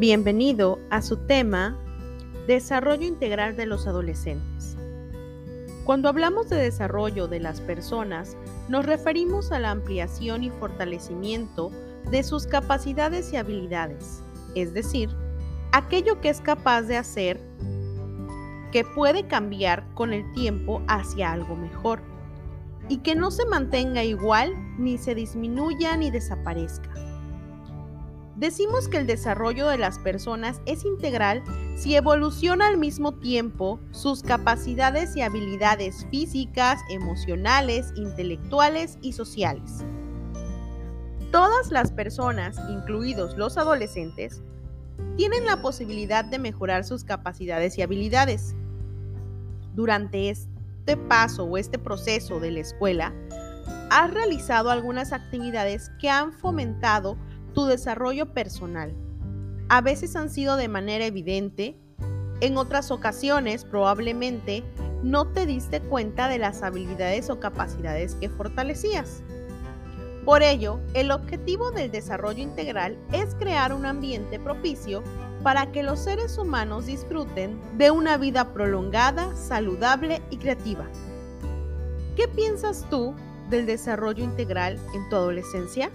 Bienvenido a su tema Desarrollo integral de los adolescentes. Cuando hablamos de desarrollo de las personas, nos referimos a la ampliación y fortalecimiento de sus capacidades y habilidades, es decir, aquello que es capaz de hacer que puede cambiar con el tiempo hacia algo mejor y que no se mantenga igual ni se disminuya ni desaparezca. Decimos que el desarrollo de las personas es integral si evoluciona al mismo tiempo sus capacidades y habilidades físicas, emocionales, intelectuales y sociales. Todas las personas, incluidos los adolescentes, tienen la posibilidad de mejorar sus capacidades y habilidades. Durante este paso o este proceso de la escuela, has realizado algunas actividades que han fomentado tu desarrollo personal. A veces han sido de manera evidente, en otras ocasiones probablemente no te diste cuenta de las habilidades o capacidades que fortalecías. Por ello, el objetivo del desarrollo integral es crear un ambiente propicio para que los seres humanos disfruten de una vida prolongada, saludable y creativa. ¿Qué piensas tú del desarrollo integral en tu adolescencia?